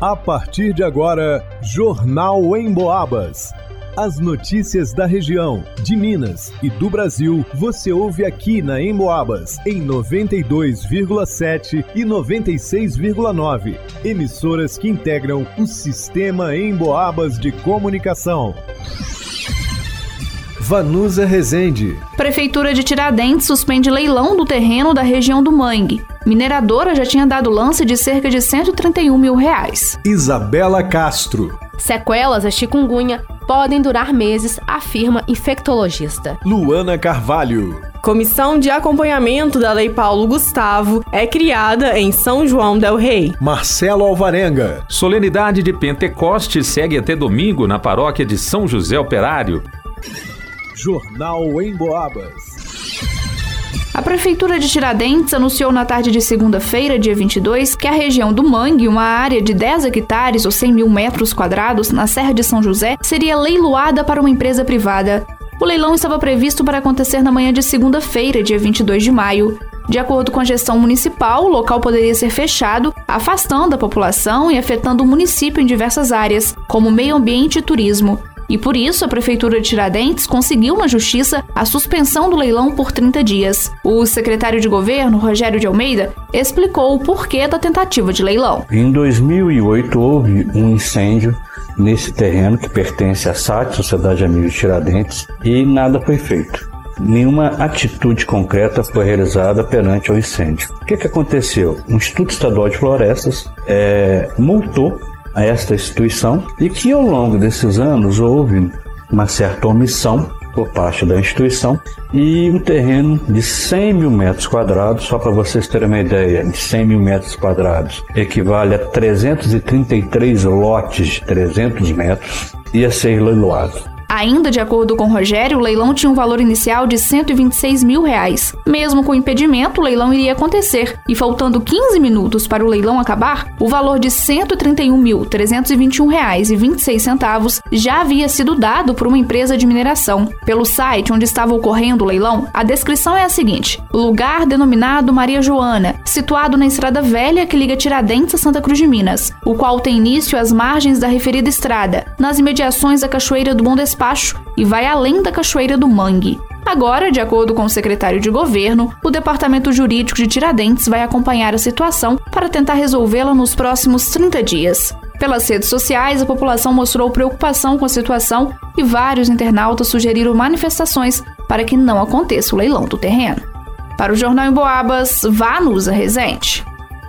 A partir de agora, Jornal em Boabas. As notícias da região, de Minas e do Brasil, você ouve aqui na Emboabas, em 92,7 e 96,9. Emissoras que integram o sistema Emboabas de comunicação. Vanusa Rezende. Prefeitura de Tiradentes suspende leilão do terreno da região do Mangue. Mineradora já tinha dado lance de cerca de 131 mil reais. Isabela Castro. Sequelas da chikungunya podem durar meses, afirma infectologista. Luana Carvalho. Comissão de acompanhamento da Lei Paulo Gustavo é criada em São João del Rei. Marcelo Alvarenga. Solenidade de Pentecoste segue até domingo na paróquia de São José Operário. Jornal em Boabas. A Prefeitura de Tiradentes anunciou na tarde de segunda-feira, dia 22, que a região do Mangue, uma área de 10 hectares ou 100 mil metros quadrados na Serra de São José, seria leiloada para uma empresa privada. O leilão estava previsto para acontecer na manhã de segunda-feira, dia 22 de maio. De acordo com a gestão municipal, o local poderia ser fechado, afastando a população e afetando o município em diversas áreas, como meio ambiente e turismo. E por isso, a Prefeitura de Tiradentes conseguiu na Justiça a suspensão do leilão por 30 dias. O secretário de governo, Rogério de Almeida, explicou o porquê da tentativa de leilão. Em 2008, houve um incêndio nesse terreno que pertence à SAT, Sociedade Amigos de Tiradentes, e nada foi feito. Nenhuma atitude concreta foi realizada perante o incêndio. O que, que aconteceu? O Instituto Estadual de Florestas é, multou a esta instituição e que ao longo desses anos houve uma certa omissão por parte da instituição e um terreno de 100 mil metros quadrados, só para vocês terem uma ideia, de 100 mil metros quadrados equivale a 333 lotes de 300 metros, ia ser leiloado. Ainda de acordo com Rogério, o leilão tinha um valor inicial de 126 mil reais. Mesmo com impedimento, o leilão iria acontecer. E faltando 15 minutos para o leilão acabar, o valor de R$ 131.321,26 já havia sido dado por uma empresa de mineração. Pelo site onde estava ocorrendo o leilão, a descrição é a seguinte: lugar denominado Maria Joana, situado na estrada velha que liga Tiradentes a Santa Cruz de Minas, o qual tem início às margens da referida estrada, nas imediações da Cachoeira do Bom Despacho e vai além da Cachoeira do Mangue. Agora, de acordo com o secretário de governo, o Departamento Jurídico de Tiradentes vai acompanhar a situação para tentar resolvê-la nos próximos 30 dias. Pelas redes sociais, a população mostrou preocupação com a situação e vários internautas sugeriram manifestações para que não aconteça o leilão do terreno. Para o Jornal em Boabas, Vanusa Rezende.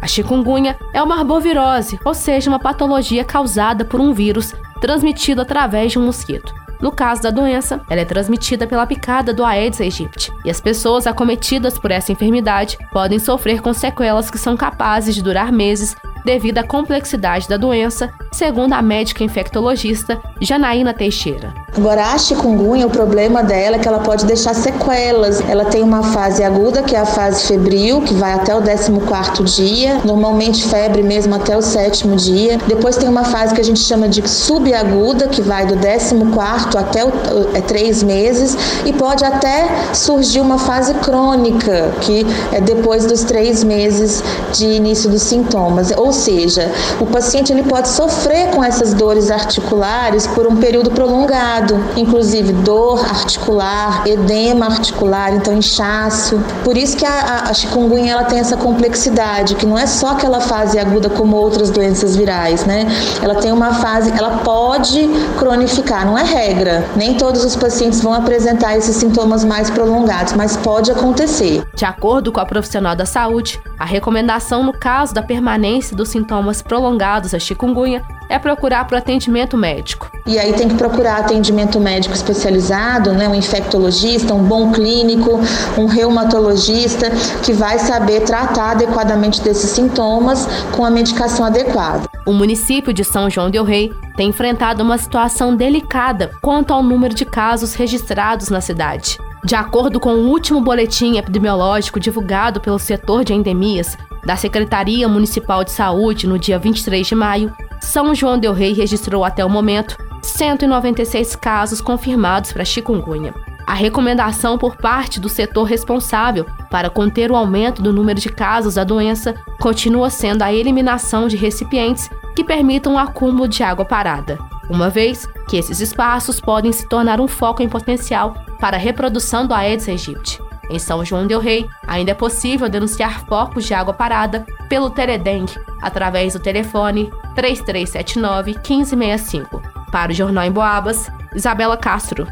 A chikungunya é uma arbovirose, ou seja, uma patologia causada por um vírus transmitido através de um mosquito. No caso da doença, ela é transmitida pela picada do Aedes aegypti, e as pessoas acometidas por essa enfermidade podem sofrer com sequelas que são capazes de durar meses devido à complexidade da doença, segundo a médica infectologista Janaína Teixeira. Agora, a chikungunya, o problema dela é que ela pode deixar sequelas. Ela tem uma fase aguda, que é a fase febril, que vai até o 14 dia, normalmente febre mesmo até o sétimo dia. Depois tem uma fase que a gente chama de subaguda, que vai do 14 até o, é, três meses, e pode até surgir uma fase crônica, que é depois dos três meses de início dos sintomas. Ou seja, o paciente ele pode sofrer com essas dores articulares por um período prolongado inclusive dor articular, edema articular, então inchaço. Por isso que a, a chikungunya ela tem essa complexidade, que não é só aquela fase aguda como outras doenças virais, né? Ela tem uma fase, ela pode cronificar, não é regra. Nem todos os pacientes vão apresentar esses sintomas mais prolongados, mas pode acontecer. De acordo com a profissional da saúde, a recomendação no caso da permanência dos sintomas prolongados da chikungunya é procurar para o atendimento médico. E aí tem que procurar atendimento médico especializado, né, um infectologista, um bom clínico, um reumatologista que vai saber tratar adequadamente desses sintomas com a medicação adequada. O município de São João del Rei tem enfrentado uma situação delicada quanto ao número de casos registrados na cidade. De acordo com o último boletim epidemiológico divulgado pelo setor de endemias da Secretaria Municipal de Saúde no dia 23 de maio, São João del Rei registrou até o momento 196 casos confirmados para chikungunya. A recomendação por parte do setor responsável para conter o aumento do número de casos da doença continua sendo a eliminação de recipientes que permitam o acúmulo de água parada, uma vez que esses espaços podem se tornar um foco em potencial para a reprodução do Aedes aegypti. Em São João del Rei, ainda é possível denunciar focos de água parada pelo Teledengue através do telefone 3379 1565. Para o Jornal em Boabas, Isabela Castro.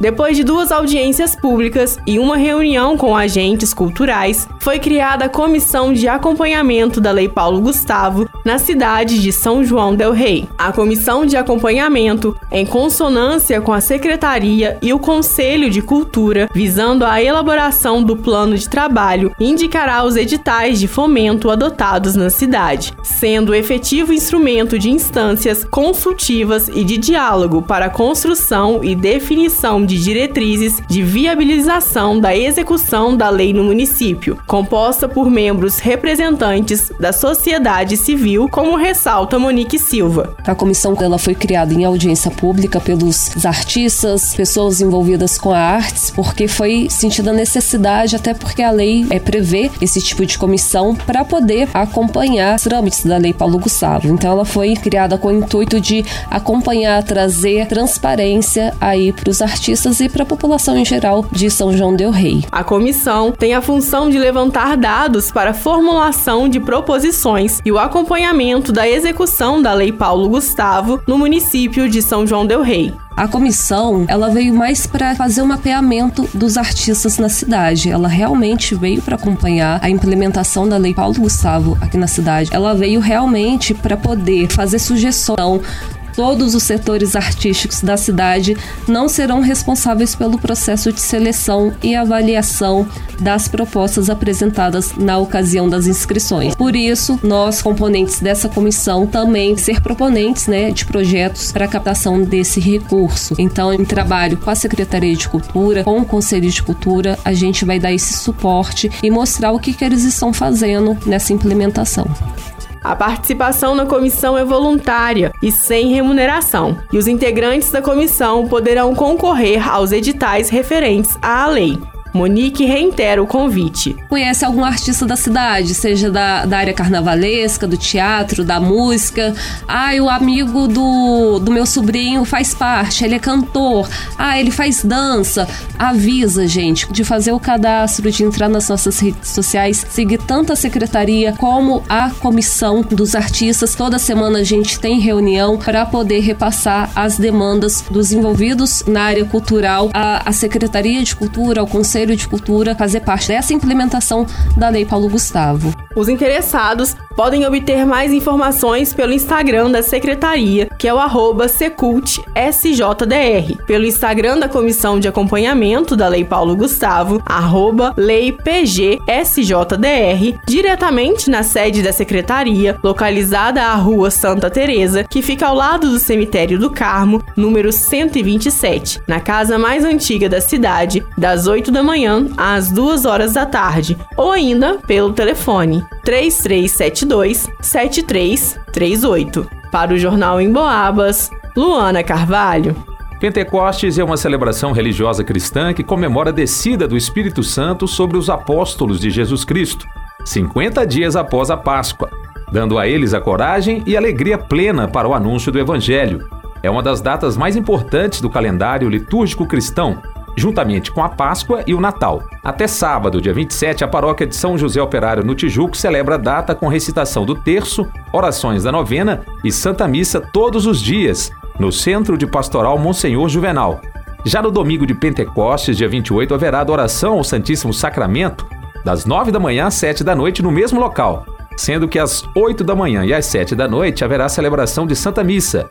Depois de duas audiências públicas e uma reunião com agentes culturais, foi criada a Comissão de Acompanhamento da Lei Paulo Gustavo na cidade de São João del Rei. A comissão de acompanhamento, em consonância com a Secretaria e o Conselho de Cultura, visando a elaboração do plano de trabalho, indicará os editais de fomento adotados na cidade, sendo efetivo instrumento de instâncias consultivas e de diálogo para a construção e definição de diretrizes de viabilização da execução da lei no município, composta por membros representantes da sociedade civil, como ressalta Monique Silva. A comissão ela foi criada em audiência pública pelos artistas, pessoas envolvidas com a artes, porque foi sentida a necessidade, até porque a lei é, prevê esse tipo de comissão para poder acompanhar os trâmites da lei Paulo Gustavo. Então ela foi criada com o intuito de acompanhar, trazer transparência aí para os artistas e para a população em geral de São João del Rei. A comissão tem a função de levantar dados para a formulação de proposições e o acompanhamento da execução da Lei Paulo Gustavo no município de São João del Rei. A comissão, ela veio mais para fazer o mapeamento dos artistas na cidade. Ela realmente veio para acompanhar a implementação da Lei Paulo Gustavo aqui na cidade. Ela veio realmente para poder fazer sugestão todos os setores artísticos da cidade não serão responsáveis pelo processo de seleção e avaliação das propostas apresentadas na ocasião das inscrições. Por isso, nós, componentes dessa comissão, também ser proponentes né, de projetos para a captação desse recurso. Então, em trabalho com a Secretaria de Cultura, com o Conselho de Cultura, a gente vai dar esse suporte e mostrar o que, que eles estão fazendo nessa implementação. A participação na comissão é voluntária e sem remuneração, e os integrantes da comissão poderão concorrer aos editais referentes à lei. Monique reitera o convite. Conhece algum artista da cidade, seja da, da área carnavalesca, do teatro, da música? Ah, o amigo do, do meu sobrinho faz parte, ele é cantor. Ah, ele faz dança. Avisa, gente, de fazer o cadastro, de entrar nas nossas redes sociais, seguir tanto a secretaria como a comissão dos artistas. Toda semana a gente tem reunião para poder repassar as demandas dos envolvidos na área cultural, a, a Secretaria de Cultura, ao Conselho Conselho de Cultura fazer parte dessa implementação da Lei Paulo Gustavo. Os interessados podem obter mais informações pelo Instagram da Secretaria, que é o arroba SjDR, pelo Instagram da Comissão de Acompanhamento da Lei Paulo Gustavo, arroba LeiPGSJDR, diretamente na sede da Secretaria, localizada à Rua Santa Teresa, que fica ao lado do Cemitério do Carmo, número 127, na casa mais antiga da cidade, das 8 da manhã às 2 horas da tarde, ou ainda pelo telefone 3372 7338. Para o Jornal em Boabas, Luana Carvalho. Pentecostes é uma celebração religiosa cristã que comemora a descida do Espírito Santo sobre os apóstolos de Jesus Cristo, 50 dias após a Páscoa, dando a eles a coragem e alegria plena para o anúncio do Evangelho. É uma das datas mais importantes do calendário litúrgico cristão juntamente com a Páscoa e o Natal. Até sábado, dia 27, a paróquia de São José Operário no Tijuco celebra a data com recitação do terço, orações da novena e Santa Missa todos os dias, no Centro de Pastoral Monsenhor Juvenal. Já no domingo de Pentecostes, dia 28, haverá adoração ao Santíssimo Sacramento, das 9 da manhã às 7 da noite no mesmo local, sendo que às 8 da manhã e às 7 da noite haverá celebração de Santa Missa.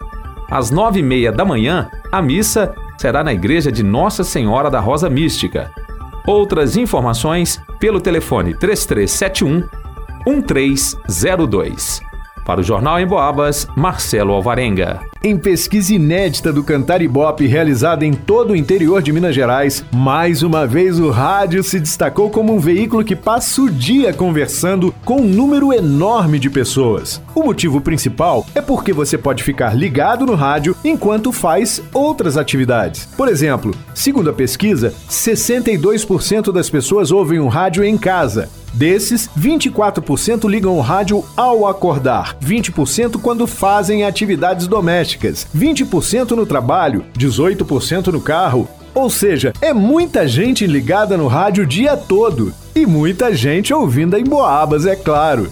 Às 9 e meia da manhã, a missa será na igreja de Nossa Senhora da Rosa Mística. Outras informações pelo telefone 3371 1302. Para o Jornal em Boabas, Marcelo Alvarenga. Em pesquisa inédita do Cantar Ibope realizada em todo o interior de Minas Gerais, mais uma vez o rádio se destacou como um veículo que passa o dia conversando com um número enorme de pessoas. O motivo principal é porque você pode ficar ligado no rádio enquanto faz outras atividades. Por exemplo, segundo a pesquisa, 62% das pessoas ouvem o rádio em casa. Desses, 24% ligam o rádio ao acordar, 20% quando fazem atividades domésticas, 20% no trabalho, 18% no carro. Ou seja, é muita gente ligada no rádio o dia todo. E muita gente ouvindo em Boabas, é claro.